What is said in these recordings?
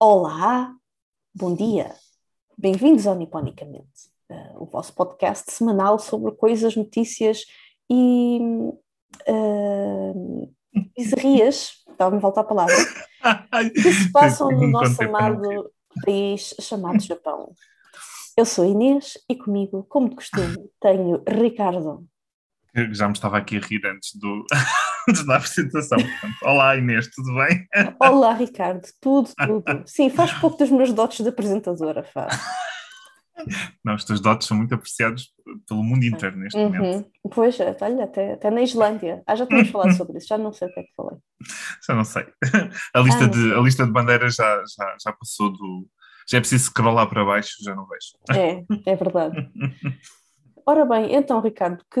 Olá, bom dia, bem-vindos ao Niponicamente, uh, o vosso podcast semanal sobre coisas, notícias e uh, bizarrias, estava-me a voltar a palavra, que se passam no nosso amado país chamado Japão. Eu sou Inês e comigo, como de costume, tenho Ricardo. Eu já me estava aqui a rir antes do, da apresentação. Portanto, olá Inês, tudo bem? Olá Ricardo, tudo, tudo. Sim, faz pouco dos meus dotes de apresentadora, faz. Não, os teus dotes são muito apreciados pelo mundo inteiro neste uhum. momento. Pois, é, olha, até, até na Islândia. Ah, já tínhamos falado sobre isso, já não sei o que é que falei. Já não sei. A lista, ah, de, a lista de bandeiras já, já, já passou do. Já é preciso scrollar para baixo, já não vejo. É, é verdade. Ora bem, então, Ricardo, que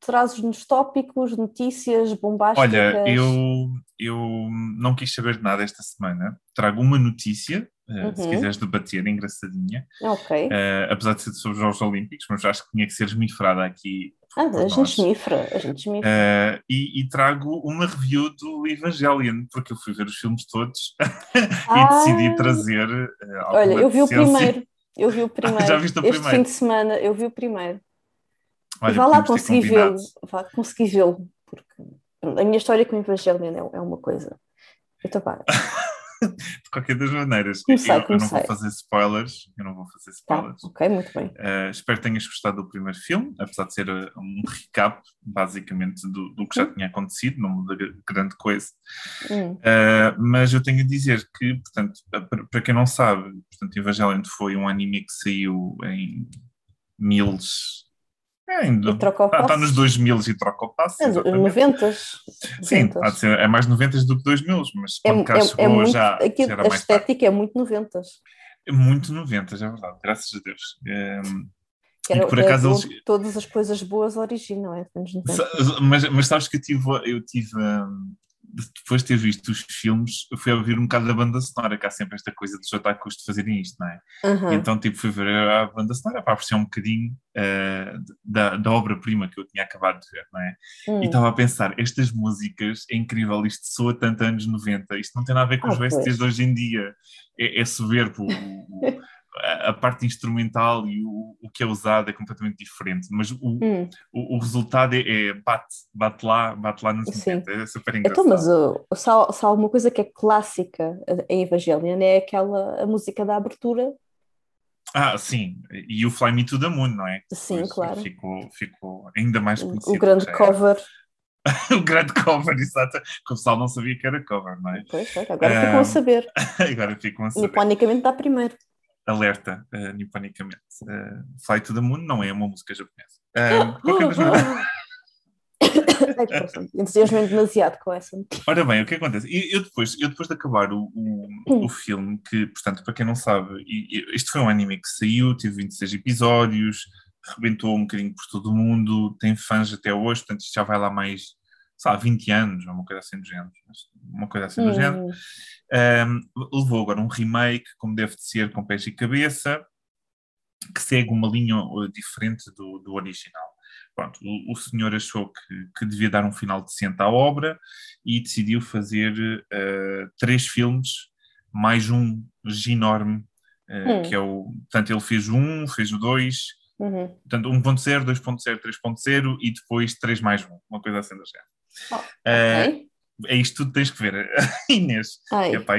trazes-nos tópicos, notícias bombásticas? Olha, eu, eu não quis saber de nada esta semana. Trago uma notícia, uh, se uhum. quiseres debater, engraçadinha. Ok. Uh, apesar de ser sobre os Jogos Olímpicos, mas acho que tinha que ser esmifrada aqui. Ah, a gente esmifra, a gente esmifra. Uh, e, e, trago uma review do Evangelion, porque eu fui ver os filmes todos ah. e decidi trazer. Olha, eu vi o primeiro. Eu vi o primeiro. Já viste o primeiro? Este fim de semana eu vi o primeiro. Olha, vá lá conseguir vê-lo, vá conseguir vê-lo, porque a minha história com o Evangelho é, é uma coisa. Então, pá. de qualquer das maneiras, comecei, eu, eu, não vou fazer spoilers, eu não vou fazer tá, spoilers. Tá, ok, muito bem. Uh, espero que tenhas gostado do primeiro filme, apesar de ser uh, um recap, basicamente, do, do que já hum. tinha acontecido, não muda grande coisa. Hum. Uh, mas eu tenho a dizer que, portanto, para quem não sabe, portanto, Evangelion foi um anime que saiu em miles é, ainda. Está, está nos 2000 e troca o passo. É, 90. Sim, ser, é mais 90 do que 2000, mas é, quando cá é, chegou é muito, já, aqui, já era A estética tarde. é muito 90. É muito 90, é verdade, graças a Deus. É, era, por acaso eles... Todas as coisas boas originam, é? Mas, mas sabes que eu tive, eu tive um, depois de ter visto os filmes, fui a ouvir um bocado da banda sonora, que há sempre esta coisa dos otakus de fazerem isto, não é? Uhum. então, tipo, fui ver a banda sonora para apreciar um bocadinho uh, da, da obra-prima que eu tinha acabado de ver, não é? Uhum. E estava a pensar, estas músicas, é incrível, isto soa tanto anos 90, isto não tem nada a ver com ah, os VSTs de hoje em dia, é, é soberbo. a parte instrumental e o, o que é usado é completamente diferente, mas o, hum. o, o, resultado é, é, bate, bate lá, bate lá nos momentos, é super engraçado. Então, mas o, se, há, se há alguma coisa que é clássica em Evangelion é aquela a música da abertura. Ah, sim, e o Fly Me to the Moon, não é? Sim, claro. Ficou, ficou ainda mais conhecido. O grande cover. o grande cover, exato. Que o pessoal não sabia que era cover, não é? Pois, é, agora um, ficam a saber. agora ficam a saber. Niponicamente dá primeiro alerta uh, niponicamente. Uh, Fly to the Moon não é uma música japonesa. Uh, qualquer das maneiras. Entusiasmo demasiado com essa. Ora bem, o que acontece? Eu, depois, eu depois de acabar o, o, hum. o filme, que, portanto, para quem não sabe, este foi um anime que saiu, teve 26 episódios, rebentou um bocadinho por todo o mundo, tem fãs até hoje, portanto, isto já vai lá mais, sei lá, 20 anos, ou uma coisa assim do género. Uma coisa assim do hum. género. Um, levou agora um remake, como deve de ser, com pés e cabeça, que segue uma linha uh, diferente do, do original. Pronto, o, o senhor achou que, que, devia dar um final decente à obra e decidiu fazer uh, três filmes, mais um ginorme, uh, hum. que é o. Portanto, ele fez o um, fez o dois, uhum. portanto, 1.0, 2.0, 3.0 e depois 3 mais 1, uma coisa assim da género. Oh, okay. uh, é isto tudo tens que ver, Inês. Epá,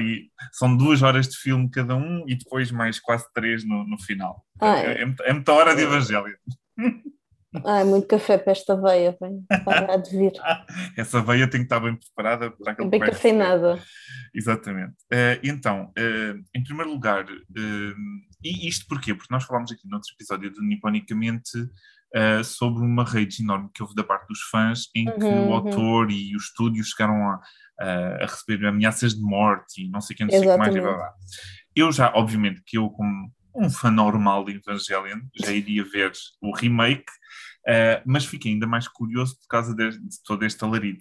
são duas horas de filme cada um e depois mais quase três no, no final. É, é, é, muita hora de evangelho. Ai, muito café para esta veia, vem parar de vir. Essa veia tem que estar bem preparada para aquele Bem cafeinada. Exatamente. Uh, então, uh, em primeiro lugar, uh, e isto porquê? Porque nós falámos aqui no outro episódio do Niponicamente uh, sobre uma rede enorme que houve da parte dos fãs, em que uhum, o uhum. autor e o estúdio chegaram a, a, receber ameaças de morte e não sei quem, não sei o que mais. Blá, blá. Eu já, obviamente, que eu como um fã normal de Evangelion, já iria ver o remake, uh, mas fiquei ainda mais curioso por causa de, de todo este alarido.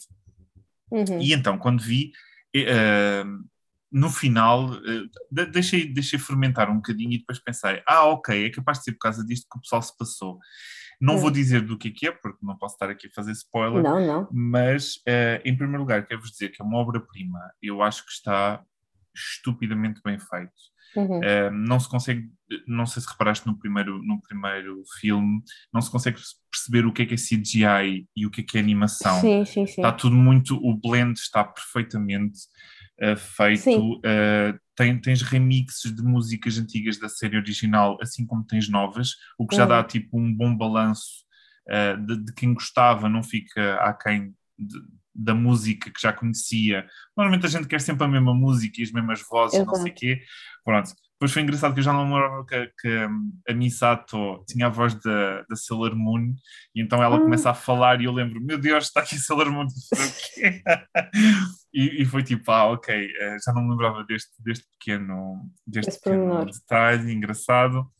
Uhum. E então, quando vi, uh, no final, uh, deixei, deixei fermentar um bocadinho e depois pensei, ah, ok, é capaz de ser por causa disto que o pessoal se passou. Não hum. vou dizer do que é que é, porque não posso estar aqui a fazer spoiler. Não, não. Mas, uh, em primeiro lugar, quero-vos dizer que é uma obra-prima. Eu acho que está estupidamente bem feito. Uhum. Uh, não se consegue, não sei se reparaste no primeiro, no primeiro filme, não se consegue perceber o que é que é CGI e o que é que é animação. Sim, sim, sim. Está tudo muito, o blend está perfeitamente uh, feito. Uh, tem, tens remixes de músicas antigas da série original, assim como tens novas, o que já dá tipo um bom balanço de, de, quem gostava, não fica aquém de, da música que já conhecia. Normalmente a gente quer sempre a mesma música e as mesmas vozes, Exato. não sei o quê. Pronto. Depois foi engraçado que eu já não lembrava que, que a Misato tinha a voz da, da Sailor Moon e então ela hum. começa a falar e eu lembro, meu Deus, está aqui Sailor Moon, e, e foi tipo, ah, ok, eh, já não me lembrava deste, deste pequeno, deste pequeno detalhe engraçado,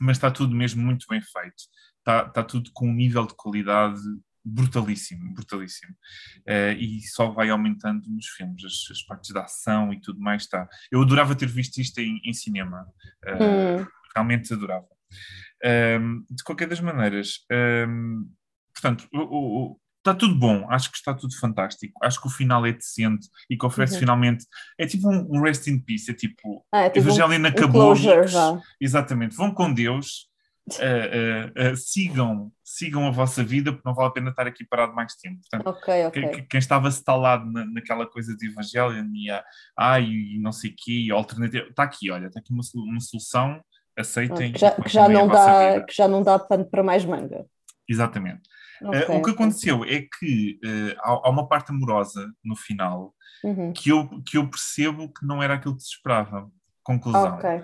mas está tudo mesmo muito bem feito. Está, está tudo com um nível de qualidade brutalíssimo, brutalíssimo. Uh, e só vai aumentando nos filmes, as, as, partes da ação e tudo mais está. Eu adorava ter visto isto em, em cinema, uh, hum. realmente adorava. Um, ehm, de qualquer das maneiras, um, ehm, portanto, o, o, está tudo bom, acho que está tudo fantástico, acho que o final é decente e que oferece uhum. finalmente, é tipo um, um, rest in peace, é tipo, ah, é tipo Evangelina um, acabou, exatamente, vão com Deus, uh, uh, sigam, sigam a vossa vida, porque não vale a pena estar aqui parado mais tempo. Portanto, okay, okay. Quem, quem, estava instalado na, naquela coisa de Evangelho e, a, ah, e não sei o quê, alternativa, está aqui, olha, está aqui uma, uma solução, aceitem. Que já, que já não dá, que já não dá pano para mais manga. Exatamente. Okay, uh, o que aconteceu okay. é que uh, há, há, uma parte amorosa no final uhum. que, eu, que eu percebo que não era aquilo que se esperava. Conclusão. Okay.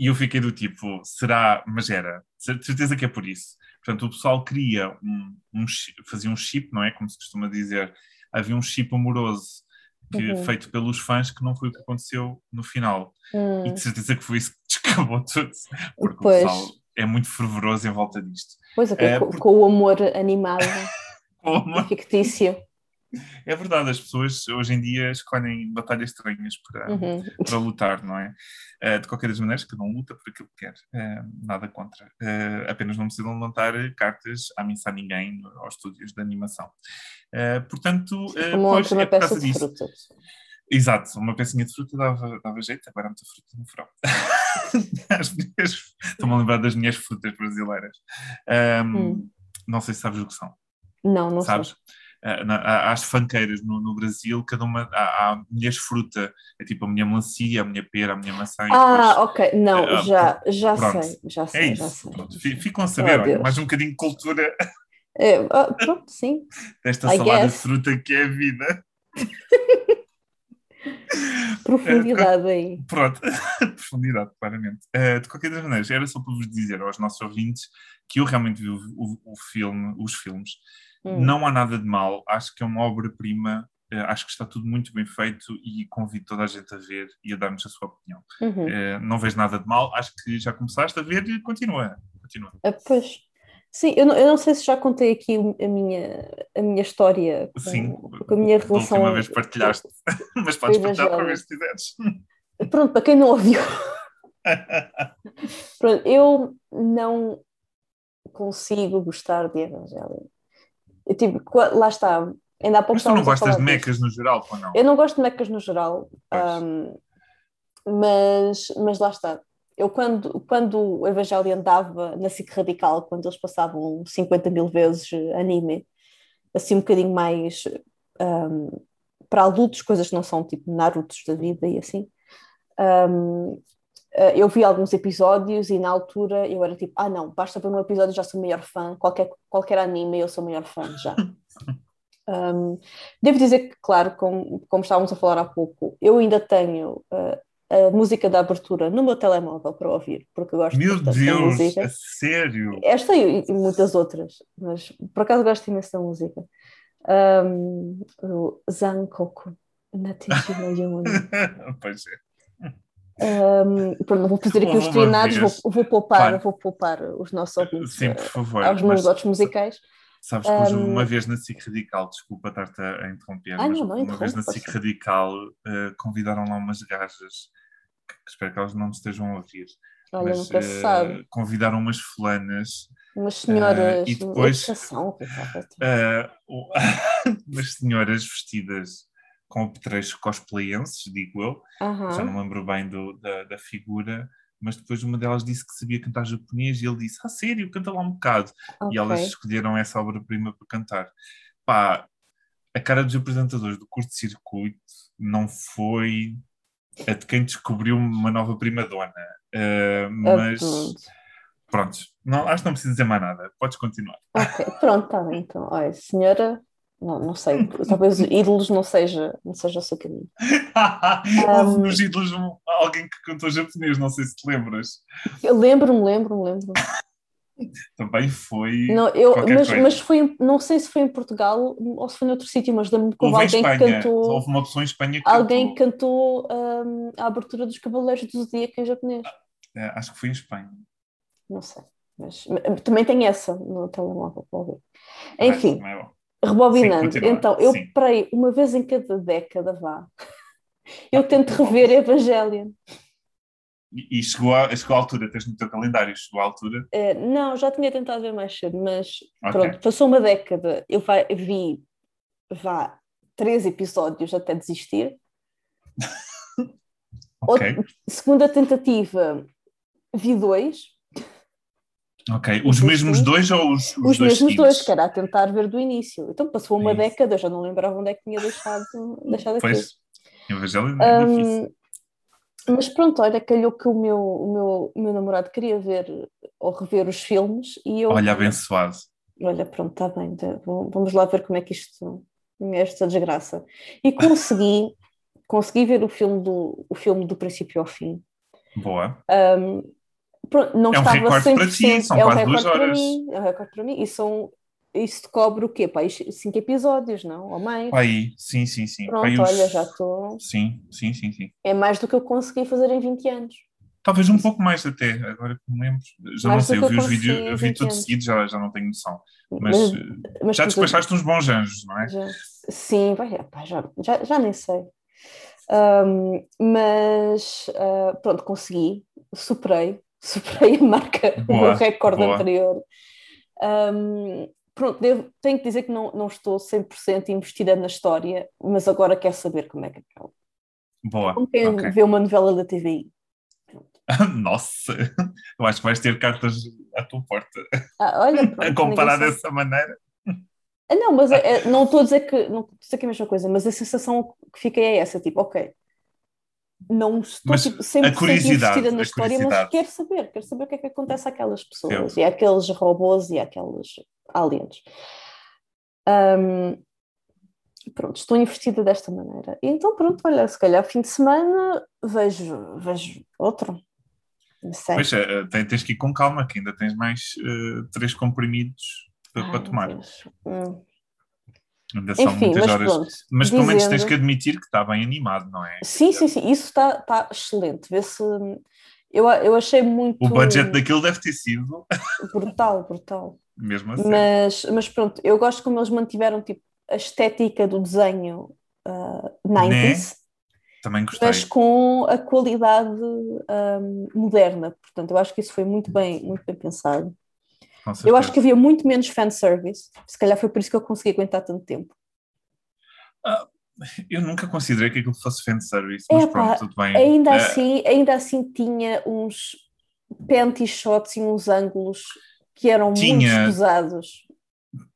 E eu fiquei do tipo, será, mas era, certeza que é por isso. Portanto, o pessoal cria um, um fazia um chip, não é? Como se costuma dizer, havia um chip amoroso que, uhum. feito pelos fãs que não foi o que aconteceu no final. Uhum. E de certeza que foi isso que descabou tudo, porque pois. o pessoal é muito fervoroso em volta disto. Pois é, com, porque... com o amor animado fictício. É verdade, as pessoas hoje em dia escolhem batalhas estranhas para, uhum. para lutar, não é? Uh, de qualquer das maneiras, cada um luta por aquilo que quer, uh, nada contra. Uh, apenas não precisam levantar cartas a mensar ninguém aos estúdios de animação. portanto, pois, uma é peça de disso. Exato, uma pecinha de fruta dava, dava jeito, agora há muita fruta no verão. Estou-me a lembrar das minhas frutas brasileiras. Um, hum. Não sei se sabes o que são. Não, não sabes? Sei. Eh, às fanqueiras no, no, Brasil, cada uma há, há mulheres fruta, é tipo a minha melancia, a minha pera, a minha maçã. Ah, depois, ok, não, uh, já, já sei, já sei, é isso, já sei. Pronto. Ficam a saber, oh, olha, mais um bocadinho de cultura. É, oh, pronto, sim. Desta I salada guess. de fruta que é a vida. Profundidade aí. Pronto, profundidade, claramente. De qualquer das maneiras, era só para vos dizer aos nossos ouvintes que eu realmente vi o, o, o filme, os filmes, Hum. Não há nada de mal, acho que é uma obra-prima, uh, acho que está tudo muito bem feito e convido toda a gente a ver e a dar-nos a sua opinião. Uhum. Uh, não vejo nada de mal, acho que já começaste a ver e continua. continua. Uh, pois, sim, eu não, eu não, sei se já contei aqui a minha, a minha história com, sim, com a minha relação. Da última vez partilhaste, mas podes partilhar para ver se quiseres. Pronto, para quem não ouviu. Pronto, eu não consigo gostar de Evangelho. Eu, tipo, lá está. Ainda há pouco Mas tu não gostas de mecas no geral, ou não? Eu não gosto de mecas no geral, um, mas, mas lá está. Eu, quando, quando o Evangelho andava na SIC Radical, quando eles passavam 50 mil vezes anime, assim um bocadinho mais um, para adultos, coisas que não são tipo Narutos da vida e assim, um, eu vi alguns episódios e na altura eu era tipo, ah não, basta ver um episódio já sou maior fã, qualquer, qualquer anime eu sou maior fã já. um, devo dizer que, claro, como, como estávamos a falar há pouco, eu ainda tenho uh, a música da abertura no meu telemóvel para ouvir, porque eu gosto meu Deus, da música. sério? Esta e, e, muitas outras, mas por acaso gosto imenso da música. Um, o Zankoku, Natishima Yoni. pois é. Um, pronto, não vou fazer aqui os treinados, vou, vou, poupar, vou poupar os nossos ouvintes Sim, por favor, aos meus outros musicais. Sabes que um, uma vez na SIC Radical, desculpa estar-te a interromper, ah, mas não, não, uma vez na SIC Radical uh, convidaram lá umas gajas, espero que elas não me estejam a ouvir, Olha, mas nunca uh, sabe. convidaram umas fulanas. Umas senhoras, uh, e depois, uh, umas senhoras vestidas com apetrechos cosplayenses, digo eu, Aham. já não me lembro bem do, da, da figura, mas depois uma delas disse que sabia cantar japonês e ele disse, ah, sério, canta lá um bocado. E elas escolheram essa obra-prima para cantar. Pá, a cara dos apresentadores do curto-circuito não foi a de quem descobriu uma nova prima-dona. Uh, mas Absurdo. pronto, não, acho que não preciso dizer mais nada. Podes continuar. Ok, pronto, está bem. Então, olha, senhora, não, não sei, talvez ídolos não seja, não seja o seu caminho. Houve Um, nos ídolos um- alguém que cantou japonês, não sei se te lembras. Eu lembro-me, lembro-me, lembro-me. Também foi. Não, eu, mas, coisa. mas foi, não sei se foi em Portugal ou se foi noutro sítio, mas lembro-me que houve alguém que cantou, Houve uma pessoa em Espanha que alguém que cantou. cantou hum, a abertura dos Cavaleiros do Zodíaco em japonês. É, acho que foi em Espanha. Não sei, mas também tem essa no telemóvel. para ouvir. Enfim, é. Rebobinando, Sim, então eu Sim. parei uma vez em cada década, vá. Eu tento rever Evangelion. E, e chegou, a, chegou à altura, tens no teu calendário, chegou à altura. Eh, não, já tinha tentado ver mais cedo, mas Ok. pronto, passou uma década. Eu vai- vi, vá, três episódios até desistir. Ok, Outra- segunda tentativa, vi dois. Ok. Os Sim, mesmos sim. dois ou os, os, Os, dois mesmos dois, que era a tentar ver do início. Então passou uma Isso. década, já não lembrava onde é que tinha deixado, deixado aquilo. Pois, Evangelho é Hum, difícil. mas pronto, olha, calhou que o meu, o meu, o meu namorado queria ver ou rever os filmes e eu. Olha, abençoado. Olha, pronto, está bem, tá, vamos lá ver como é que isto, esta desgraça. E consegui, consegui ver o filme do, o filme do princípio ao fim. Boa. Um, pronto, não É um estava recorde 100%, para ti, são é um recorde para mim, é um recorde para mim, e são, isso cobre o quê? Isto- cinco episódios, não? Ou mais? Aí, sim, sim, sim. Pronto, os- olha, já estou, Sim, sim, sim, sim. é mais do que eu consegui fazer em 20 anos. Talvez um pouco mais até, agora que me lembro. Já Mais não sei, eu vi eu os vídeos, eu vi 20 tudo seguido, já, já não tenho noção. Mas, Mas, mas já despachaste uns bons anjos, não é? Já- sim, vai, epá, já, já, já nem sei. Ahm, mas ah, pronto, consegui, superei, superei a marca, o Boa, meu recorde boa. anterior. Ahm, pronto, devo- tenho que dizer que não, não estou 100% investida na história, mas agora quero saber como é que acaba. Boa. Como quem ok. vê uma novela da TVI. Nossa, eu acho que vais ter cartas à tua porta Ah, olha, a pronto, comparar ninguém sabe. dessa maneira. Ah, Não, mas é- é- não estou a dizer que não estou a dizer que é a mesma coisa, mas a sensação que fica é essa, tipo, ok, não estou Mas tipo, 100% curiosidade, investida na história, mas quero saber, quero saber o que é que acontece àquelas pessoas e àqueles robôs e àqueles aliens. Ahm, pronto, estou investida desta maneira. Então, pronto, olha, se calhar fim de semana vejo, vejo outro. Sei. Pois é, tens que ir com calma, que ainda tens mais eh, três comprimidos para, Ai, para tomar. Hum. Ainda são Enfim, muitas mas horas. pronto. Mas pelo menos tens dizendo- que admitir que está bem animado, não é? Sim, sim, sim, isso está tá excelente. Vê-se. Eu, eu achei muito O budget daquilo deve ter sido brutal, brutal. mesmo assim. Mas, mas pronto, eu gosto como eles mantiveram tipo, a estética do desenho ah, 90s, Também gostei. mas com a qualidade ahm, moderna. Portanto, eu acho que isso foi muito bem, muito bem pensado. Eu acho que havia muito menos fanservice. Se calhar foi por isso que eu consegui aguentar tanto tempo. Eu nunca considerei que aquilo fosse fanservice, mas Epá, pronto, tudo bem. Ainda Eh, assim, ainda assim tinha uns panty shots e uns ângulos que eram Tinha. muito pesados.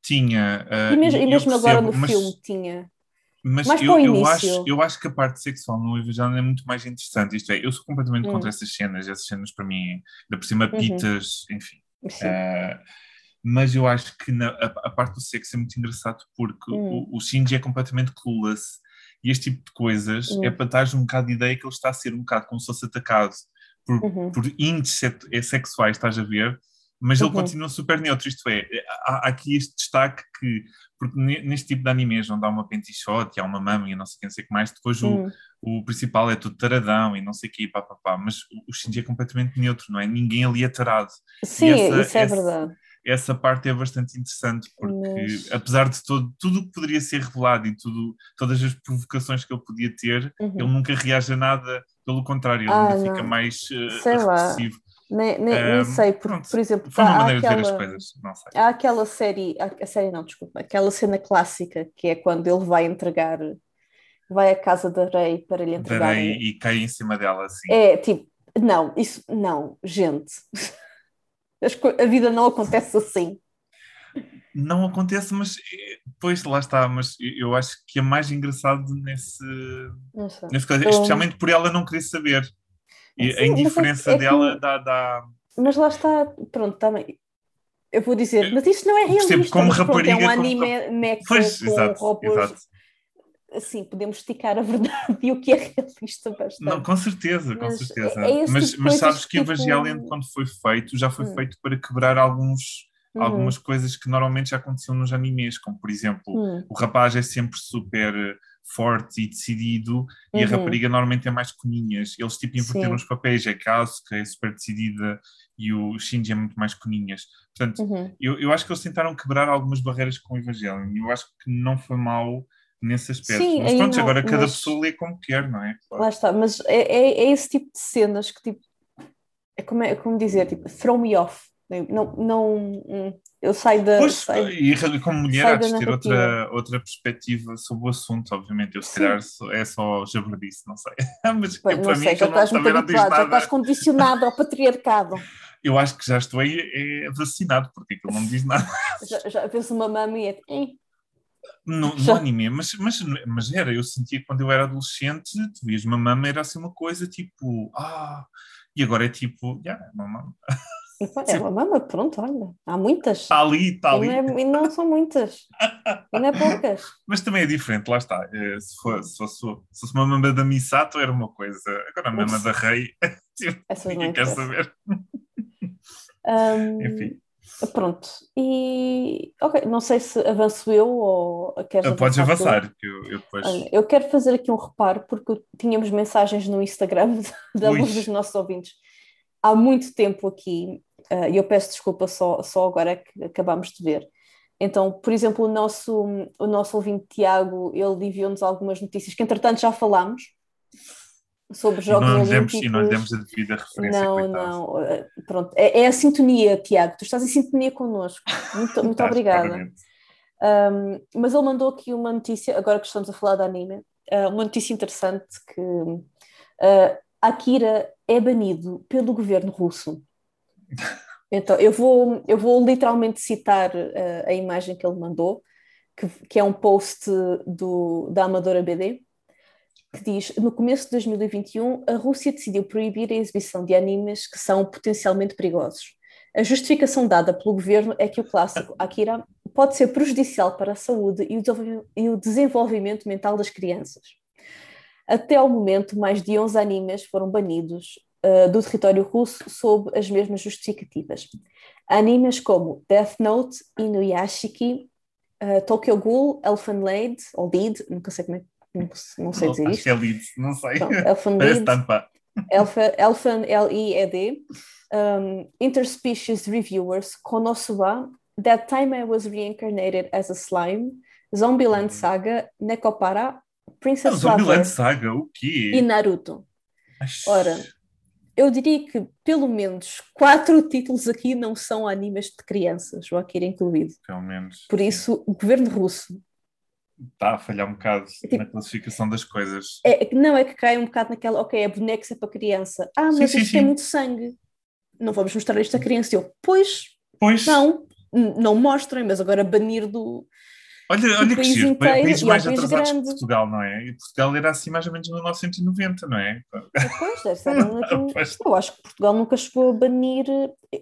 tinha. eh, E mesmo, e mesmo agora percebo, no mas, filme tinha. Mas mais eu, eu, acho, eu acho que a parte sexual no Evangelho é muito mais interessante. Isto é, eu sou completamente Hum. contra essas cenas. Essas cenas para mim, ainda por cima, Uhum. pitas, enfim. Eh, mas eu acho que na- a, a parte do sexo é muito engraçado porque Hum. o, o Shinji é completamente clueless e este tipo de coisas Hum. é para dar um bocado de ideia que ele está a ser um bocado como se fosse atacado por, Uhum. por índices eh, sexuais, estás a ver? Mas ele Uhum. continua super neutro, isto é, há, há aqui este destaque que, porque ne- neste tipo de animes onde há uma panty shot e há uma mama e não sei o que, não sei o que mais, depois o, Hum. O principal é tudo taradão e não sei o que, pá, pá, pá, mas o, Shinji é completamente neutro, não é? Ninguém ali é tarado Sim, essa- isso é essa- verdade. essa parte é bastante interessante porque Mas- apesar de todo, tudo o que poderia ser revelado e tudo, todas as provocações que ele podia ter, Uhum. ele nunca reage a nada, pelo contrário, ele Ah, ainda fica mais uh, Sei lá. repressivo. Nem, nem, nem Ahm, sei, porque, pronto, por exemplo, Foi uma há de aquela, coisas, há aquela série, a série não, desculpa, aquela cena clássica que é quando ele vai entregar vai à casa da Rei para lhe entregar. Rei e cai em cima dela, assim. É tipo, não, isso não, gente. A vida não acontece assim. Não acontece, mas depois lá está, mas eu acho que é mais engraçado nesse, nesse caso, especialmente por ela não querer saber. E Sim, a indiferença é, é dela dá, dá. Mas lá está, pronto, também. Eu vou dizer, mas isto não é realista. Como rapariga, pronto, é um anime como... mecha pois, com exato, robôs. Exato. Assim, podemos esticar a verdade e o que é realista bastante. Não, com certeza, com mas certeza. É mas, tipo mas sabes que tipo... Evangelion, quando foi feito, já foi hum. feito para quebrar alguns uhum. algumas coisas que normalmente já aconteciam nos animes, como por exemplo, uhum. o rapaz é sempre super forte e decidido uhum. e a uhum. rapariga normalmente é mais coninhas. Eles tipo inverteram os papéis, é que é super decidida e o Shinji é muito mais coninhas. Portanto, uhum. eu, eu acho que eles tentaram quebrar algumas barreiras com o Evangelion e eu acho que não foi mal nesse aspecto. Sim, mas pronto, não, agora cada mas... pessoa lê como quer, não é? Claro. Lá está, mas é, é, é, esse tipo de cenas que tipo é como, é como dizer, tipo, throw me off. Não, não, hum, eu saio da. Pois, saio, e como mulher, há de ter outra, outra perspectiva sobre o assunto, obviamente. Eu, se calhar, é só jabardice, não sei. Mas Pois, não sei, já estás muito habituado, já estás condicionado ao patriarcado. Eu acho que já estou aí é, vacinado, porque aquilo não me diz nada. já, já penso uma mama e é. No, no anime, mas, mas, mas era, eu sentia que quando eu era adolescente, tu vias uma mama, era assim uma coisa tipo, ah, e agora é tipo, yeah, é uma mama. É uma mama, pronto, olha, há muitas. Está ali, está ali. E não, é, e não são muitas, e não é poucas. Mas também é diferente, lá está. Eh, se, for, se, fosse, se fosse uma mama da Misato era uma coisa, agora a mama da Rei, tipo, ninguém quer saber. Um, Enfim. Pronto, e ok, não sei se avanço eu ou queres avançar. Podes avançar, que eu, eu depois. Olha, eu quero fazer aqui um reparo, porque tínhamos mensagens no Instagram de alguns dos nossos ouvintes há muito tempo aqui, uh, e eu peço desculpa só, só agora que acabamos de ver. Então, por exemplo, o nosso, o nosso ouvinte Tiago, ele enviou-nos algumas notícias que, entretanto, já falámos sobre jogos não olímpicos. Demos, e não demos a devida referência. Não, coitado. não. Eh, pronto. É, é, a sintonia, Tiago. Tu estás em sintonia connosco. Muito, muito obrigada. Um, mas ele mandou aqui uma notícia, agora que estamos a falar de anime, uh, uma notícia interessante que uh, Akira é banido pelo governo russo. Então, eu vou, eu vou literalmente citar uh, a imagem que ele mandou, que, que é um post do, da Amadora BD, que diz: No começo de 2021, a Rússia decidiu proibir a exibição de animes que são potencialmente perigosos. A justificação dada pelo governo é que o clássico Akira pode ser prejudicial para a saúde e o desenvolvimento mental das crianças. Até ao momento, mais de 11 animes foram banidos uh, do território russo sob as mesmas justificativas. Animes como Death Note, Inuyashiki, uh, Tokyo Ghoul, Elfen Lied, ou Lead, nunca sei como é, não, não sei dizer isto. Acho que é não sei. Então, Elfen Lied, Elfen, L-I-E-D, um, Interspecies Reviewers, Konosuba, That Time I Was Reincarnated as a Slime, Zombieland uhum. Saga, Nekopara, Princess Zombieland Saga, o quê? E Naruto. Ora, eu diria que pelo menos quatro títulos aqui não são animes de crianças, o Akira incluído. Pelo menos. Por isso, o governo russo está a falhar um bocado é tipo, na classificação das coisas. É, não, é que cai um bocado naquela, ok, é boneco é para criança. Ah, mas sim, isto sim, tem sim. muito sangue. Não vamos mostrar isto à criança. Eu, pois, pois. não, não mostrem, mas agora banir do, Olha, olha que giro, inteiro, países mais país atrasados grande. que Portugal, não é? E Portugal era assim mais ou menos em 1990, não é? Pois, deve ser. Eu acho que Portugal nunca chegou a banir,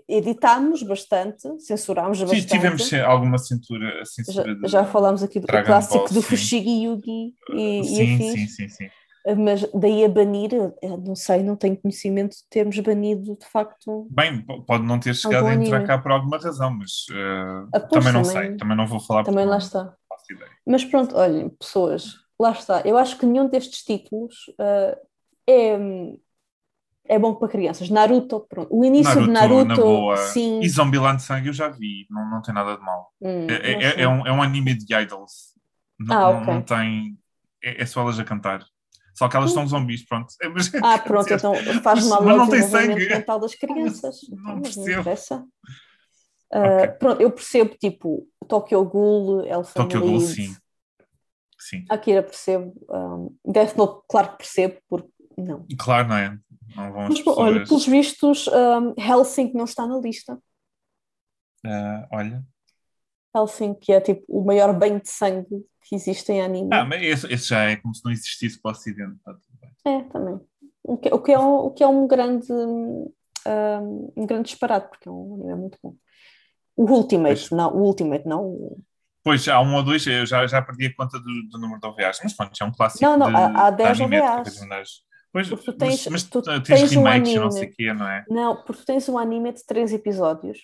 editámos bastante, censurámos bastante. Sim, tivemos alguma censura. censura já, já falámos aqui do clássico Ball, do Fushigi Yugi e, sim, e sim, sim, sim. Mas daí a banir, não sei, não tenho conhecimento de termos banido de facto. Bem, pode não ter chegado a entrar cá por alguma razão, mas uh, também não também, sei, também não vou falar Também lá está. Mas pronto, olhem, pessoas, lá está. Eu acho que nenhum destes títulos uh, é, é bom para crianças. Naruto, pronto. O início Naruto, de Naruto, boa. sim. E Zombieland Sangue eu já vi, não, não tem nada de mal. Hum, é, é, é, um, é um anime de idols. Não, ah, okay. não tem. É, é só elas a cantar. Só que elas hum. são zumbis, pronto. Ah, pronto, então faz mal ao desenvolvimento mental das crianças. Não, não percebo. Não Uh, okay. pronto, eu percebo, tipo, Tokyo Ghoul, Elfen Tokyo Ghoul, sim. sim. Akira percebo. Um, Death Note, claro que percebo, porque não. Claro, não é? Não vão as Mas, pessoas... olha, pelos vistos, um, Helsing não está na lista. Ah, olha. Helsing, que é tipo o maior banho de sangue que existe em anime. Ah, mas esse, esse já é como se não existisse para o Ocidente. Tá tudo bem. É, também. O que, o que é, um, o que é um grande um, um grande disparate, porque é um anime muito bom. O Ultimate, Pois. não, o Ultimate, não. o- Pois, há um ou dois, eu já, já perdi a conta do, do número de OVAs, mas pronto, é um clássico Não, não, de, há- há de 10 anime, de OVAs. Pois, tu tens- mas, mas tu tens, tens um remakes não anime. sei o quê, não é? Não, porque tu tens um anime de três episódios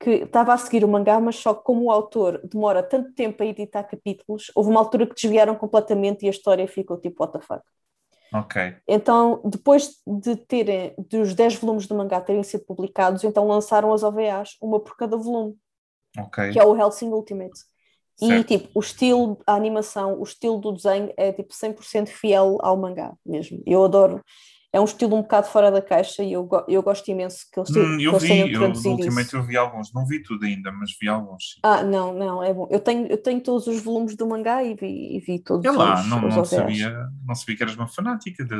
que estava a seguir o mangá, mas só que como o autor demora tanto tempo a editar capítulos, houve uma altura que desviaram completamente e a história ficou tipo, what the fuck. Ok. Então, depois de terem, dos 10 volumes do mangá terem sido publicados, então lançaram as OVAs, uma por cada volume, que é o Helsing Ultimate. E, Certo. tipo, o estilo, a animação, o estilo do desenho é, tipo, 100% fiel ao mangá mesmo. Eu adoro. É um estilo um bocado fora da caixa e eu, eu gosto imenso que eles, Hum, que eu eles vi, tenham eu, isso. eu vi alguns, não vi tudo ainda, mas vi alguns. sim. Ah, não, não, é bom. Eu tenho, eu tenho todos os volumes do mangá e vi, e vi todos É lá, os, não, os não, OVAs. sabia, não sabia que eras uma fanática de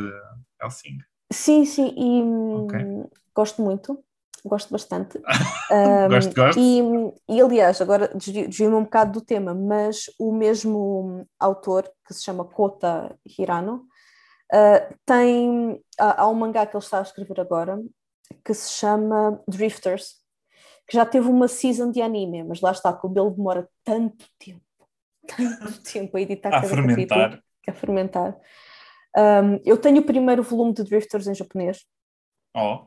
Helsing. Sim, sim, e hum, Ok. gosto muito, gosto bastante. Um, Gosto, gosto. E, e, aliás, agora desvio- desvio-me um bocado do tema, mas o mesmo autor, que se chama Kota Hirano, uh, tem. Há, há um mangá que ele está a escrever agora que se chama Drifters, que já teve uma season de anime, mas lá está, como ele demora tanto tempo, tanto tempo a editar A cada fermentar. capítulo, a fermentar. Um, eu tenho o primeiro volume de Drifters em japonês, Oh,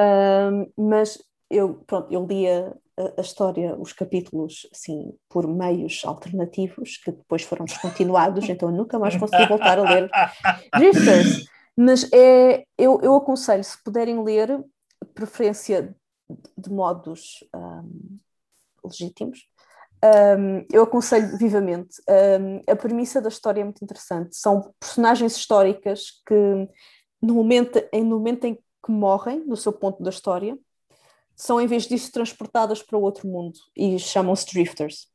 um, mas eu, pronto, eu lia a, história, os capítulos, assim, por meios alternativos, que depois foram descontinuados, então nunca mais consegui voltar a ler Drifters. Mas é, eu, eu aconselho, se puderem ler, preferência de modos um, legítimos, um, eu aconselho vivamente. Um, a premissa da história é muito interessante. São personagens históricas que, no momento, no momento em que morrem, no seu ponto da história, são, em vez disso, transportadas para outro mundo e chamam-se drifters.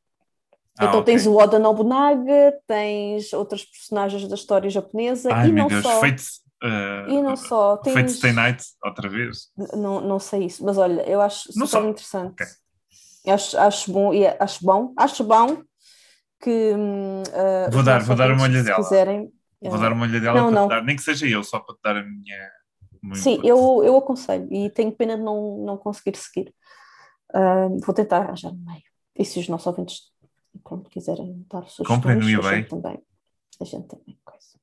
Ah, então ok. tens o Oda Nobunaga, tens outras personagens da história japonesa Ai e não Deus, só. Fate, uh, E não só, Fate tens- Stay Night, outra vez. Não, não sei isso, mas olha, eu acho Não super só. interessante. Ok. Acho, acho bom, e acho bom, acho bom que ah, Vou dar- vou dar uma olhadela. Se quiserem, Vou dar uma olhadela não, para não. te dar, nem que seja eu, só para te dar a minha. O meu Sim, eu, eu aconselho e tenho pena de não, não conseguir seguir. Ah, vou tentar arranjar no meio. E se os nossos ouvintes pronto, quiserem dar Comprem sugestões, no a eBay. gente também. A gente também. Coisa.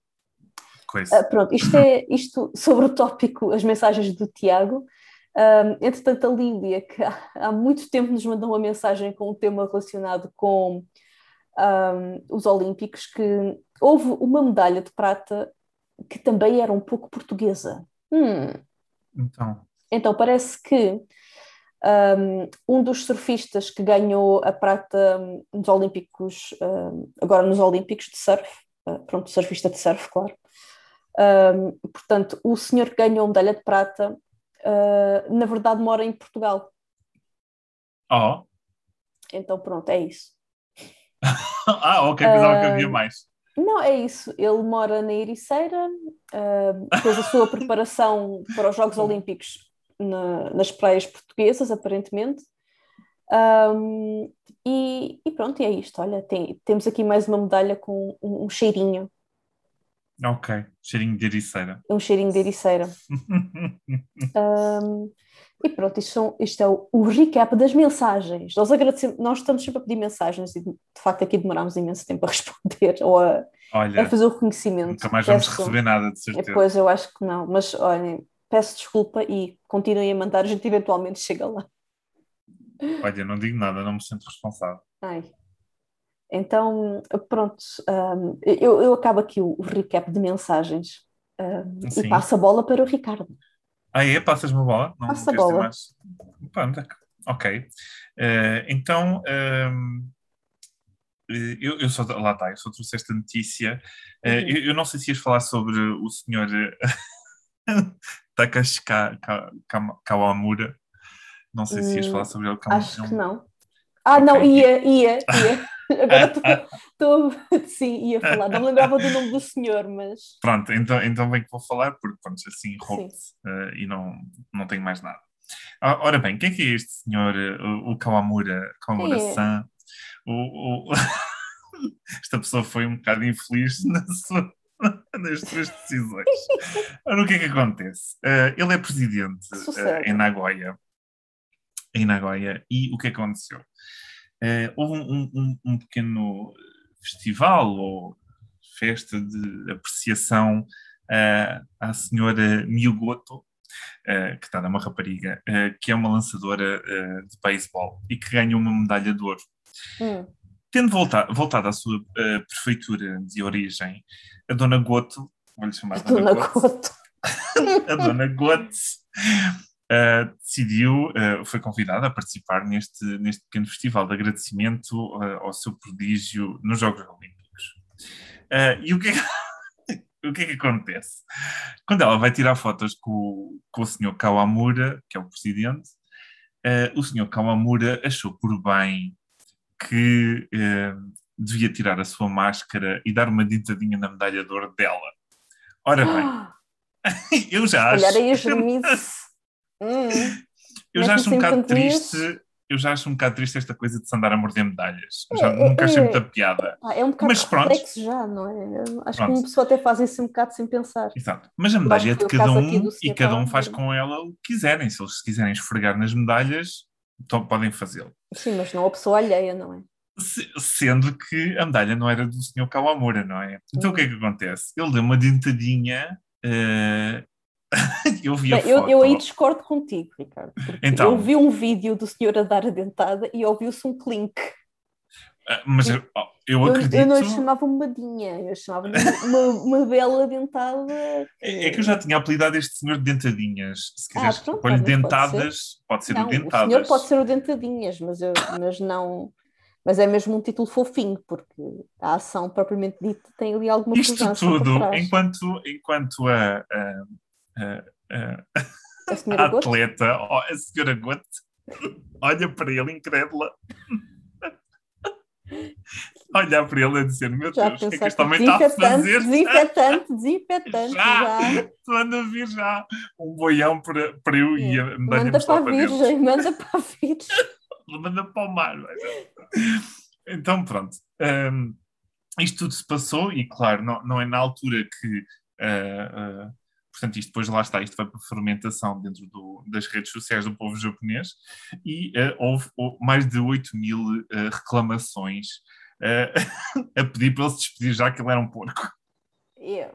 Coisa. Ah, pronto, isto é isto sobre o tópico, as mensagens do Tiago. Um, entretanto, a Lília, que há, há muito tempo nos mandou uma mensagem com um tema relacionado com um, os Olímpicos, que houve uma medalha de prata que também era um pouco portuguesa. Hum, Então, então, parece que um, um dos surfistas que ganhou a prata hum, nos Olímpicos, hum, agora nos Olímpicos de surf, uh, pronto, surfista de surf, claro. Um, portanto, o senhor que ganhou a medalha de prata, uh, na verdade, mora em Portugal. oh. Então, pronto, é isso. ah, ok, pensava que havia mais. Não, é isso. Ele mora na Ericeira, uh, fez a sua preparação para os Jogos Olímpicos na- nas praias portuguesas, aparentemente. Um, e, e pronto, e é isto. Olha, tem- temos aqui mais uma medalha com um, um cheirinho, Ok, cheirinho de ericeira. um cheirinho de Ericeira. Um, e pronto, isto, são- isto é o, o recap das mensagens. Nós agradecemos, nós estamos sempre a pedir mensagens e de facto aqui demorámos imenso tempo a responder ou a, a Olha, fazer o reconhecimento. nunca mais vamos Peço- receber nada, de É, certeza. Pois, eu acho que não, mas olhem, peço desculpa e continuem a mandar, a gente eventualmente chega lá. Olha, não digo nada, não me sinto responsável. Ai. Então, pronto, hum, eu, eu acabo aqui o, o recap de mensagens Sim. e passo a bola para o Ricardo. Ah, é? Passas-me a bola? Não, Passa a bola. mais? Pronto, ok. Eh, então, eh, eu, eu só, lá está, eu só trouxe esta notícia. Eh, Uhum. eu, eu não sei se ias falar sobre o senhor Takashi Ka- Ka- Ka- Kawamura. Não sei se ias falar sobre ele. é um- Acho é um- que não. Ah, não, ia, ia, ia. Agora estou. Sim, ia falar. Não me lembrava do nome do senhor, mas. Pronto, então, então bem que vou falar, porque pronto, assim roubo uh, e não, não tenho mais nada. Ora bem, quem é que é este senhor, o, o Kawamura, Kawamura-san? É. O, o... Esta pessoa foi um bocado infeliz na sua, nas suas decisões. Ora, o que é que acontece? Uh, ele é presidente uh, em Nagoya. Em Nagoya. E o que que aconteceu? Uh, houve um, um, um, pequeno festival ou festa de apreciação à senhora Miyugoto, que está numa rapariga, que é uma lançadora de beisebol e que ganhou uma medalha de ouro. Hum. Tendo voltado, voltado à sua uh, prefeitura de origem, a Dona Goto, vou-lhe chamar a Dona, Dona Goto, Goto. a Dona Goto uh, decidiu, uh, foi convidada a participar neste, neste pequeno festival de agradecimento ao seu prodígio nos Jogos Olímpicos. e o que, é que, o que é que acontece? Quando ela vai tirar fotos com, com o senhor Kawamura, que é o presidente, o senhor Kawamura achou por bem que devia tirar a sua máscara e dar uma dentadinha na medalha de ouro dela. Ora bem, eu já acho. Olha aí os hum. Eu já acho um bocado triste. Eu já acho um bocado triste esta coisa de se andar a morder medalhas. É, já, nunca achei é, muita piada. É um bocado Mas, pronto, já, não é? Acho pronto. que uma pessoa até faz isso um bocado sem pensar. Exato. Mas a medalha é de cada um e cada um faz com ela o que quiserem. Se eles quiserem esfregar nas medalhas, então podem fazê-lo. Sim, mas não a pessoa alheia, não é? Sendo que a medalha não era do senhor Kawamura, não é? Então hum. o que é que acontece? Ele deu uma dentadinha. Uh... eu vi Bem, eu, eu, aí discordo contigo, Ricardo. Então, eu vi um vídeo do senhor a dar a dentada e ouviu-se um clink. Uh, mas eu, eu acredito. Eu, eu não lhe chamava modinha, eu chamava uma, uma bela dentada. É, é, que eu já tinha apelidado este senhor de dentadinhas. Se quiseres ah, pôr dentadas, pode ser, pode ser não, o dentadas. O senhor pode ser o dentadinhas, mas, eu, mas não. Mas é mesmo um título fofinho, porque a ação propriamente dita tem ali alguma coisa. Isto tudo, enquanto, enquanto a, a, a, a, a atleta, a senhora Gote, olha para ele incrédula olhar para ele e dizer: Meu já Deus, o que é que este homem está a fazer? Desinfetante, desinfetante. Já, já. a vir já um boião para, para eu e a Manda para a Virgem, manda para a Virgem. manda para o mar. Então, pronto. Um, isto tudo se passou e, claro, não, não é na altura que. Uh, uh, portanto, isto depois lá está, isto vai para a fermentação dentro do, das redes sociais do povo japonês e uh, houve, houve, mais de 8 mil reclamações a pedir para ele se despedir, já que ele era um porco. Yeah.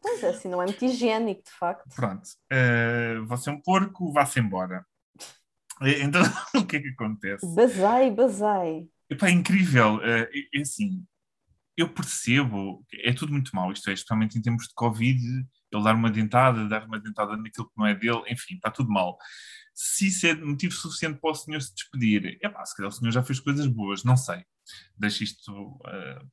Pois é, assim, não é muito higiênico, de facto. Pronto, uh, você é um porco, vá-se embora. Então, o que é que acontece? Basai, basai. Epá, é incrível. Uh, é, assim, eu percebo, é tudo muito mal, isto é, especialmente em tempos de Covid, ele dar uma dentada, dar uma dentada naquilo que não é dele, enfim, está tudo mal. Se isso é motivo suficiente para o senhor se despedir, é pá, se calhar o senhor já fez coisas boas, não sei. Deixo isto uh,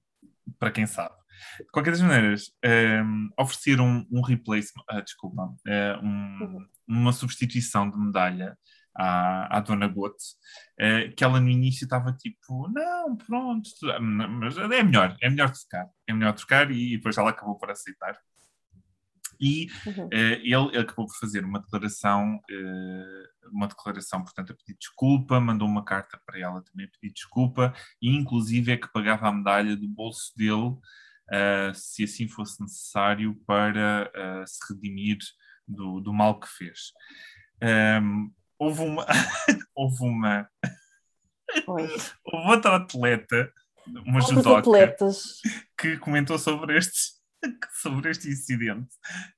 para quem sabe. De qualquer das maneiras, um, ehm, oferecer um, um replacement, uh, desculpa, uh, um, uma substituição de medalha à, à Dona Gote, uh, que ela no início estava tipo, não, pronto, mas é melhor, é melhor trocar, é melhor trocar e depois ela acabou por aceitar. E uhum. uh, ele, acabou por fazer uma declaração, uh, uma declaração, portanto, a pedir desculpa, mandou uma carta para ela também a pedir desculpa, e inclusive é que pagava a medalha do bolso dele, uh, se assim fosse necessário, para se redimir do, do mal que fez. Um, ehm, houve uma. houve uma. houve outra atleta, uma judoca, que comentou sobre este, sobre este incidente.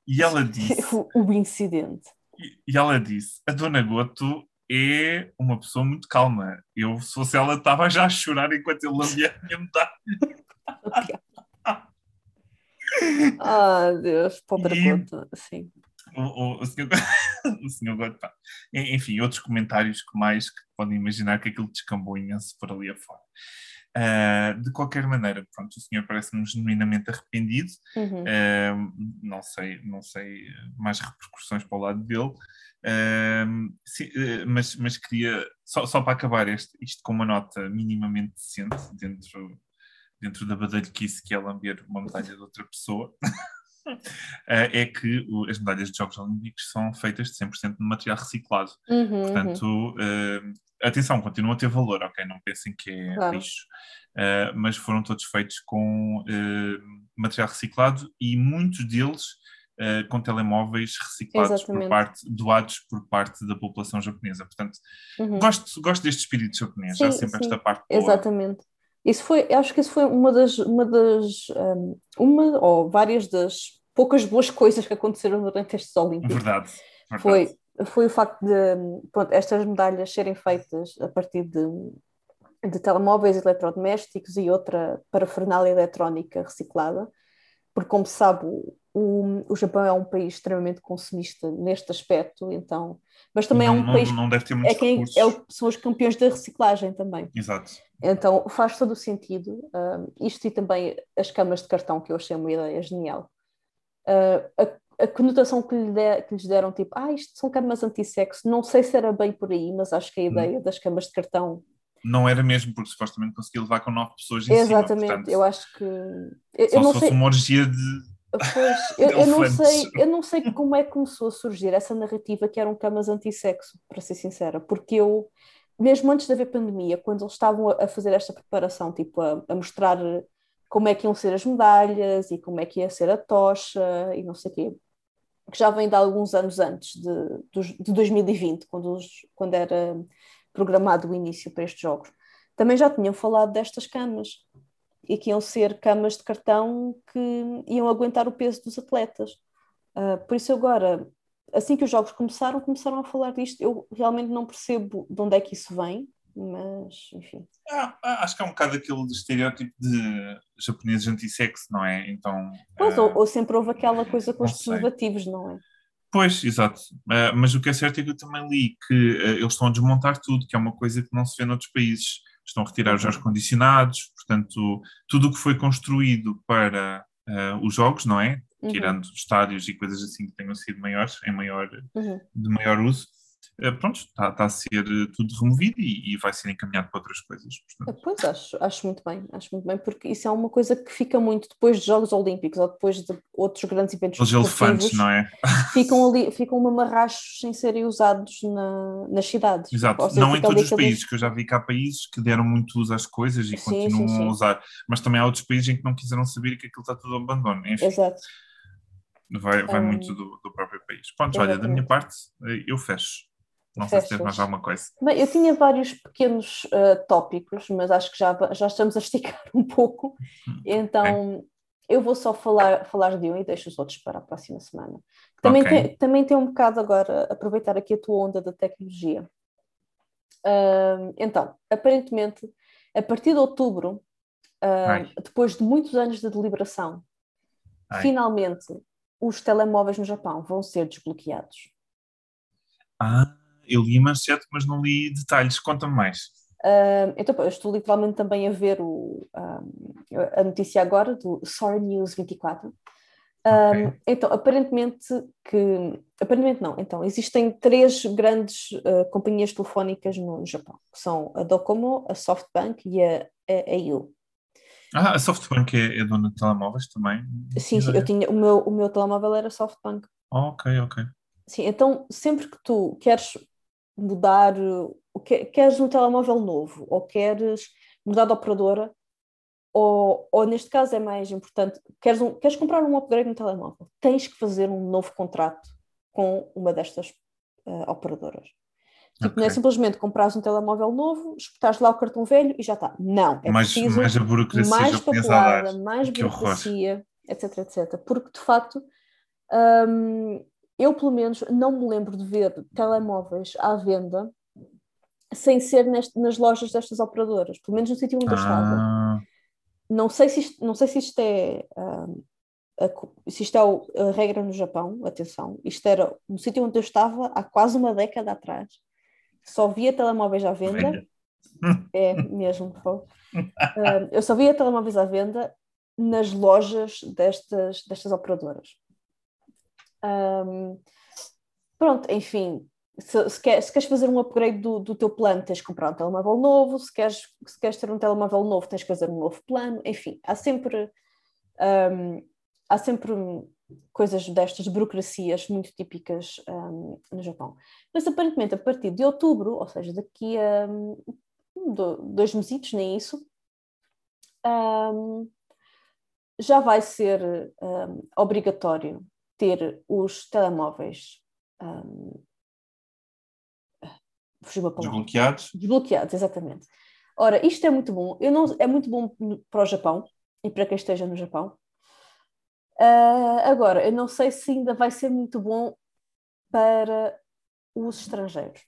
E ela disse. O, incidente. E, e ela disse: a Dona Goto é uma pessoa muito calma. Eu, se fosse ela, estava já a chorar enquanto ele lambia a minha medalha. Ah, Deus, pobre e... Goto, sim o, o, o senhor, o senhor Godpá. Enfim, outros comentários que mais que podem imaginar que aquilo descambou imenso por ali afora. Uh, de qualquer maneira, pronto, o senhor parece-me genuinamente arrependido. Uhum. Uh, não sei, não sei mais repercussões para o lado dele, uh, sim, mas, mas queria só, só para acabar este, isto com uma nota minimamente decente dentro, dentro da badalhoquice que é lamber uma medalha de outra pessoa, é que as medalhas de Jogos Olímpicos são feitas de 100% de material reciclado. Uhum, Portanto, uhum. Atenção, continua a ter valor, ok? Não pensem que é claro. lixo. Uh, mas foram todos feitos com uh, material reciclado e muitos deles uh, com telemóveis reciclados por parte, doados por parte da população japonesa. Portanto, uhum. gosto, gosto deste espírito japonês, sim, há sempre sim. esta parte. Boa. Exatamente. Isso foi, acho que isso foi uma das, uma das, um, uma ou várias das poucas boas coisas que aconteceram durante estes Olímpicos. Verdade. verdade. Foi, foi o facto de pronto, estas medalhas serem feitas a partir de, de telemóveis eletrodomésticos e outra parafernália eletrónica reciclada, porque como se sabe, o, o Japão é um país extremamente consumista neste aspecto, então, mas também não, é um não, país não deve ter muitos é quem é são os campeões da reciclagem também. Exato. Então faz todo o sentido. Uh, isto e também as câmaras de cartão que eu achei uma ideia genial. Uh, a, a, conotação que, lhe de, que lhes deram, tipo, ah, isto são câmaras anti-sexo, não sei se era bem por aí, mas acho que a hum. ideia das câmaras de cartão não era mesmo, porque supostamente conseguia levar com nove pessoas em Exatamente, cima. Exatamente, eu acho que. Eu, só eu não se fosse sei... uma orgia de Pois, eu, eu, não sei, eu não sei como é que começou a surgir essa narrativa que eram camas anti-sexo, para ser sincera, porque eu, mesmo antes de haver pandemia, quando eles estavam a fazer esta preparação, tipo, a, a mostrar como é que iam ser as medalhas e como é que ia ser a tocha e não sei o quê, que já vem de alguns anos antes de, de 2020, quando, os, quando era programado o início para estes jogos, também já tinham falado destas camas e que iam ser camas de cartão que iam aguentar o peso dos atletas. Uh, por isso agora, assim que os jogos começaram, começaram a falar disto. Eu realmente não percebo de onde é que isso vem, mas enfim. Ah, acho que é um bocado aquele estereótipo de japoneses anti-sexo, não é? Então, pois, uh, ou, ou, sempre houve aquela coisa com os preservativos, não é? Pois, exato. Uh, mas o que é certo é que eu também li que eles estão a desmontar tudo, que é uma coisa que não se vê noutros países estão a retirar os uhum. ar-condicionados, portanto, tudo o que foi construído para os jogos, não é? Uhum. Tirando estádios e coisas assim que tenham sido maiores, em maior, uhum. de maior uso, pronto, está, está, a ser eh, tudo removido e, e, vai ser encaminhado para outras coisas. Portanto. Pois, acho, acho muito bem, acho muito bem, porque isso é uma coisa que fica muito depois de Jogos Olímpicos ou depois de outros grandes eventos Os elefantes, não é? Ficam ali, ficam mamarrachos sem serem usados na, nas cidades. Exato, seja, não em todos os países, que eu já vi cá países que deram muito uso às coisas e sim, continuam sim, sim. a usar, mas também há outros países em que não quiseram saber que aquilo está tudo abandono. Enfim. Exato. Vai, vai um, muito do, do, próprio país. Pronto, olha, da minha parte, eh, eu fecho. Não sei se tens mais alguma coisa. Bem, eu tinha vários pequenos uh, tópicos, mas acho que já, já estamos a esticar um pouco. Hum, então okay. eu vou só falar, falar de um e deixo os outros para a próxima semana. Também, okay. tem, também tem um bocado agora, aproveitar aqui a tua onda da tecnologia. Uh, então, aparentemente, a partir de outubro, uh, depois de muitos anos de deliberação, Ai. finalmente os telemóveis no Japão vão ser desbloqueados. Ah! Eu li a manchete, mas não li detalhes. Conta-me mais. Uh, então, eu estou literalmente também a ver o, a notícia agora do Sorry News 24. Okay. então, aparentemente que. Aparentemente não. Então, existem três grandes uh, companhias telefónicas no Japão, que são a Docomo, a SoftBank e a, a, a IU. Ah, a SoftBank é, é dona de telemóveis também? Sim, sim eu tinha, o meu, o meu telemóvel era SoftBank. Oh, ok, ok. Sim, então sempre que tu queres mudar, queres um telemóvel novo ou queres mudar de operadora, ou, ou neste caso é mais importante, queres, um, queres comprar um upgrade no telemóvel, tens que fazer um novo contrato com uma destas uh, operadoras. Tipo, okay. não é simplesmente comprares um telemóvel novo, espetares lá o cartão velho e já está. Não, é mais, preciso mais a burocracia mais papelada, mais burocracia, etc, etc. Porque, de facto, um, eu pelo menos não me lembro de ver telemóveis à venda sem ser neste, nas lojas destas operadoras, pelo menos no sítio onde eu estava. Ah. Não sei se isto, não sei se isto é uh, a, se isto é a regra no Japão, atenção, isto era no sítio onde eu estava há quase uma década atrás, só via telemóveis à venda. É mesmo, uh, eu só via telemóveis à venda nas lojas destas, destas operadoras. Um, pronto, enfim, se, se, quer, se, queres fazer um upgrade do, do, teu plano, tens que comprar um telemóvel novo, se queres, se queres ter um telemóvel novo, tens que fazer um novo plano, enfim, há sempre, um, há sempre coisas destas burocracias muito típicas um, no Japão. Mas aparentemente a partir de outubro, ou seja, daqui a um, dois meses, nem isso, um, já vai ser obrigatório ter os telemóveis Desbloqueados? Desbloqueados, exatamente. Ora, isto é muito bom. Eu não, é muito bom para o Japão e para quem esteja no Japão. Uh, agora, eu não sei se ainda vai ser muito bom para os estrangeiros.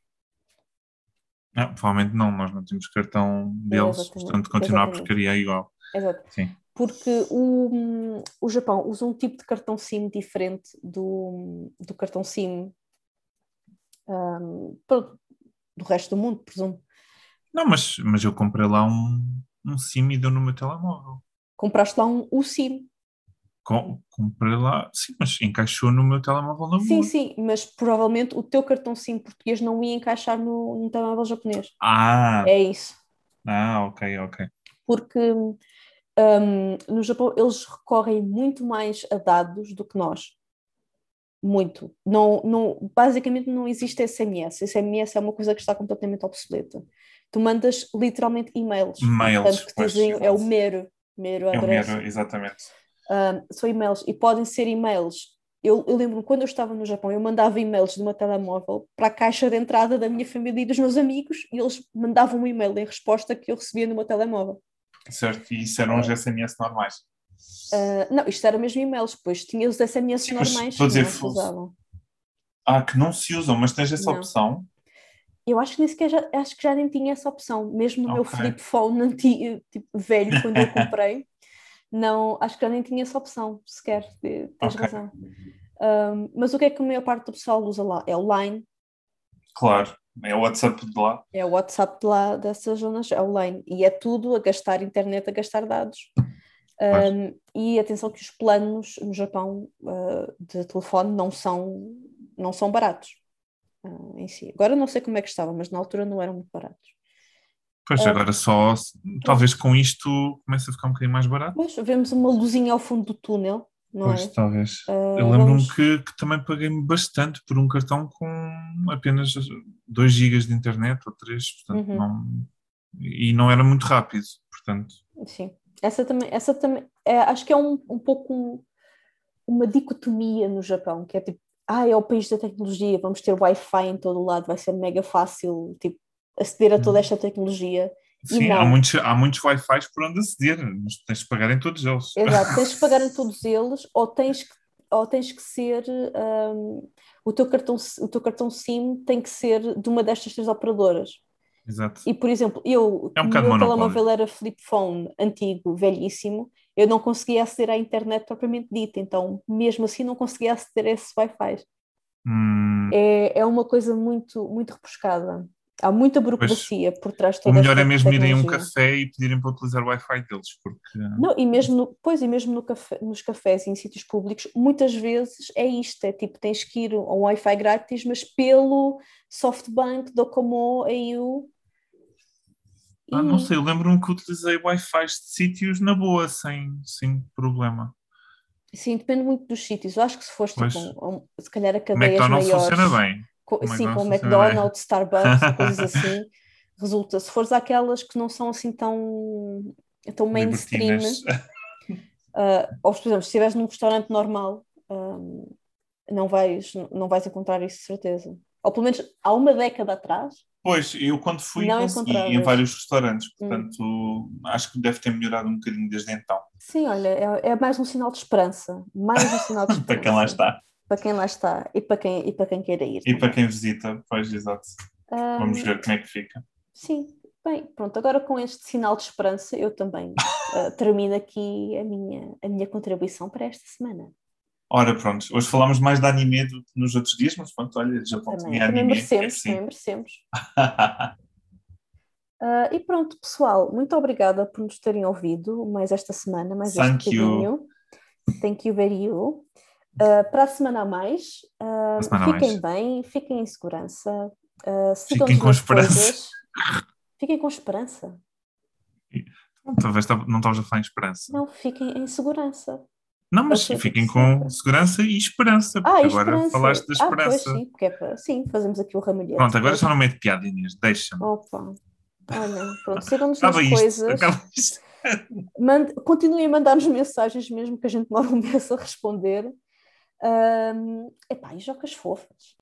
Não, provavelmente não, nós não temos cartão deles, é, portanto continua a porcaria igual. Exato. Sim. Porque o, o Japão usa um tipo de cartão SIM diferente do, do cartão SIM um, do resto do mundo, presumo. Não, mas, mas eu comprei lá um, um SIM e deu no meu telemóvel. Compraste lá um o SIM? Com, comprei lá, sim, mas encaixou no meu telemóvel na Sim, sim, mas provavelmente o teu cartão SIM português não ia encaixar no, no telemóvel japonês. Ah! É isso. Ah, ok, ok. Porque um, no Japão eles recorrem muito mais a dados do que nós muito. Não, não, basicamente não existe SMS. SMS é uma coisa que está completamente obsoleta. Tu mandas literalmente e-mails. E-mails. que dizem, é o mero, mero adresse. É o mero, exatamente. Um, são e-mails e podem ser e-mails. Eu, eu lembro quando eu estava no Japão, eu mandava e-mails de uma telemóvel para a caixa de entrada da minha família e dos meus amigos e eles mandavam um e-mail em resposta que eu recebia no meu telemóvel. Certo, e isso eram os SMS normais. Uh, não, isto era mesmo e-mails, depois tinha os SMS Sim, normais que dizer, não se usavam. Ah, que não se usam, mas tens essa não. opção? Eu acho que nem sequer já, acho que já nem tinha essa opção, mesmo no okay. meu flip phone antigo, tipo, velho, quando eu comprei, não, acho que já nem tinha essa opção sequer, tens okay. razão. Um, mas o que é que a maior parte do pessoal usa lá? É o Line. Claro, é o WhatsApp de lá. É o WhatsApp de lá, dessas zonas, é o Line. E é tudo a gastar internet, a gastar dados. Um, e atenção que os planos no Japão uh, de telefone não são, não são baratos uh, em si. Agora não sei como é que estava, mas na altura não eram muito baratos. Pois, uh, agora só, talvez com isto comece a ficar um bocadinho mais barato. Pois, vemos uma luzinha ao fundo do túnel, não pois, é? talvez. Eu lembro-me vamos... que, que, também paguei bastante por um cartão com apenas 2 GB de internet ou 3, portanto, uhum. não, e não era muito rápido, portanto. Sim. Essa também, essa também é, acho que é um, um pouco uma dicotomia no Japão, que é tipo, ah, é o país da tecnologia, vamos ter Wi-Fi em todo o lado, vai ser mega fácil tipo, aceder a toda uhum. esta tecnologia. Sim, há muitos, há muitos Wi-Fi por onde aceder, mas tens de pagar em todos eles. Exato, tens de pagar em todos eles, ou tens que, ou tens que ser um, o, teu cartão, o teu cartão SIM tem que ser de uma destas três operadoras. Exato. E, por exemplo, eu, é um o meu telemóvel era flip phone antigo, velhíssimo, eu não conseguia aceder à internet propriamente dita, então mesmo assim não conseguia aceder a esses Wi-Fi. Hum. É, é uma coisa muito, muito repuscada. Há muita burocracia pois, por trás de toda O melhor é mesmo irem a um café e pedirem para utilizar o Wi-Fi deles, porque... Não, e mesmo, no, pois, e mesmo no café, nos cafés e em sítios públicos, muitas vezes é isto, é tipo, tens que ir a um Wi-Fi grátis, mas pelo SoftBank, Docomo, AU, ah, não sei, eu lembro-me que utilizei Wi-Fi de sítios na boa, sem, sem problema. Sim, depende muito dos sítios. Eu acho que se fosse tipo, se calhar a cadeias McDonald's maiores. funciona bem. Com, sim, com McDonald's, Starbucks, coisas assim. Resulta. Se fores aquelas que não são assim tão, tão mainstream, uh, ou por exemplo, se estiveres num restaurante normal, um, não, vais, não vais encontrar isso de certeza. Ou pelo menos há uma década atrás, Pois, eu quando fui não consegui em vários restaurantes, hum. portanto hum. acho que deve ter melhorado um bocadinho desde então. Sim, olha, é, é mais um sinal de esperança, mais um sinal de esperança. para quem lá está. Para quem lá está e para quem, e para quem queira ir. E para quem visita, pois, exato. Um, Vamos ver como é que fica. Sim, bem, pronto, agora com este sinal de esperança eu também uh, termino aqui a minha, a minha contribuição para esta semana. Ora, pronto, hoje falámos mais de anime do que nos outros dias, mas pronto, olha, já também, tinha anime. Também merecemos, é assim. também merecemos. uh, e pronto, pessoal, muito obrigada por nos terem ouvido mais esta semana, mais Thank este bocadinho. Thank you very you. Uh, para a semana a mais, uh, semana fiquem mais. bem, fiquem em segurança, uh, fiquem com esperança. Coisas. Fiquem com esperança. Talvez não estavas a falar em esperança. Não, fiquem em segurança. Não, mas fiquem com segurança e esperança, porque ah, agora esperança. falaste da esperança. Ah, pois, sim, porque é para, sim, fazemos aqui o ramalhete. Pronto, agora já não meto piada, Inês, deixa-me. Opa, olha, pronto, sigam-nos nas isto, coisas. Mande, continuem a mandar-nos mensagens, mesmo que a gente demore um mês a responder. Um, epá, e jocas fofas.